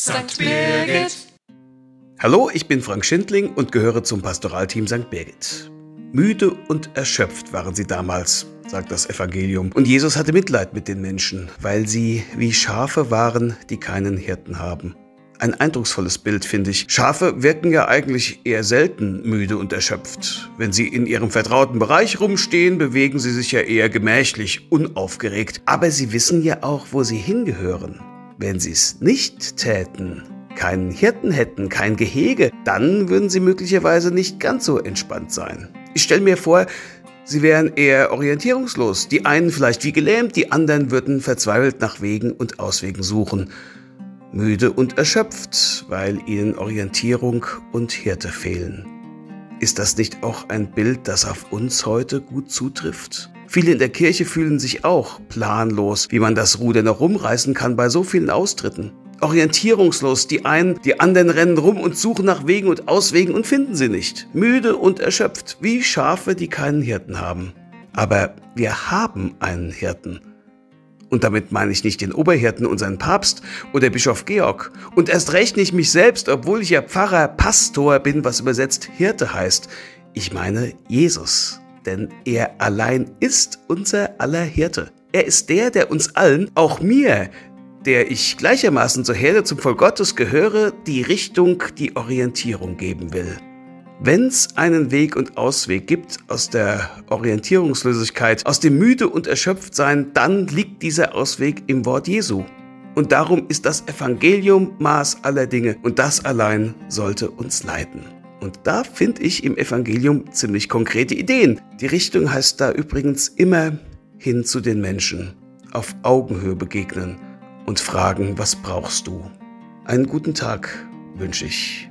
St. Birgit. Hallo, ich bin Frank Schindling und gehöre zum Pastoralteam St. Birgit. Müde und erschöpft waren sie damals, sagt das Evangelium. Und Jesus hatte Mitleid mit den Menschen, weil sie wie Schafe waren, die keinen Hirten haben. Ein eindrucksvolles Bild, finde ich. Schafe wirken ja eigentlich eher selten müde und erschöpft. Wenn sie in ihrem vertrauten Bereich rumstehen, bewegen sie sich ja eher gemächlich, unaufgeregt. Aber sie wissen ja auch, wo sie hingehören. Wenn sie es nicht täten, keinen Hirten hätten, kein Gehege, dann würden sie möglicherweise nicht ganz so entspannt sein. Ich stelle mir vor, sie wären eher orientierungslos. Die einen vielleicht wie gelähmt, die anderen würden verzweifelt nach Wegen und Auswegen suchen müde und erschöpft, weil ihnen Orientierung und Hirte fehlen. Ist das nicht auch ein Bild, das auf uns heute gut zutrifft? Viele in der Kirche fühlen sich auch planlos, wie man das Ruder noch rumreißen kann bei so vielen Austritten. Orientierungslos, die einen, die anderen rennen rum und suchen nach Wegen und Auswegen und finden sie nicht. Müde und erschöpft, wie Schafe, die keinen Hirten haben. Aber wir haben einen Hirten. Und damit meine ich nicht den Oberhirten, unseren Papst oder Bischof Georg. Und erst recht nicht mich selbst, obwohl ich ja Pfarrer, Pastor bin, was übersetzt Hirte heißt. Ich meine Jesus. Denn er allein ist unser aller Hirte. Er ist der, der uns allen, auch mir, der ich gleichermaßen zur Herde zum Volk Gottes gehöre, die Richtung, die Orientierung geben will. Wenn es einen Weg und Ausweg gibt aus der Orientierungslosigkeit, aus dem müde und erschöpft sein, dann liegt dieser Ausweg im Wort Jesu. Und darum ist das Evangelium Maß aller Dinge und das allein sollte uns leiten. Und da finde ich im Evangelium ziemlich konkrete Ideen. Die Richtung heißt da übrigens immer hin zu den Menschen, auf Augenhöhe begegnen und fragen, was brauchst du? Einen guten Tag wünsche ich.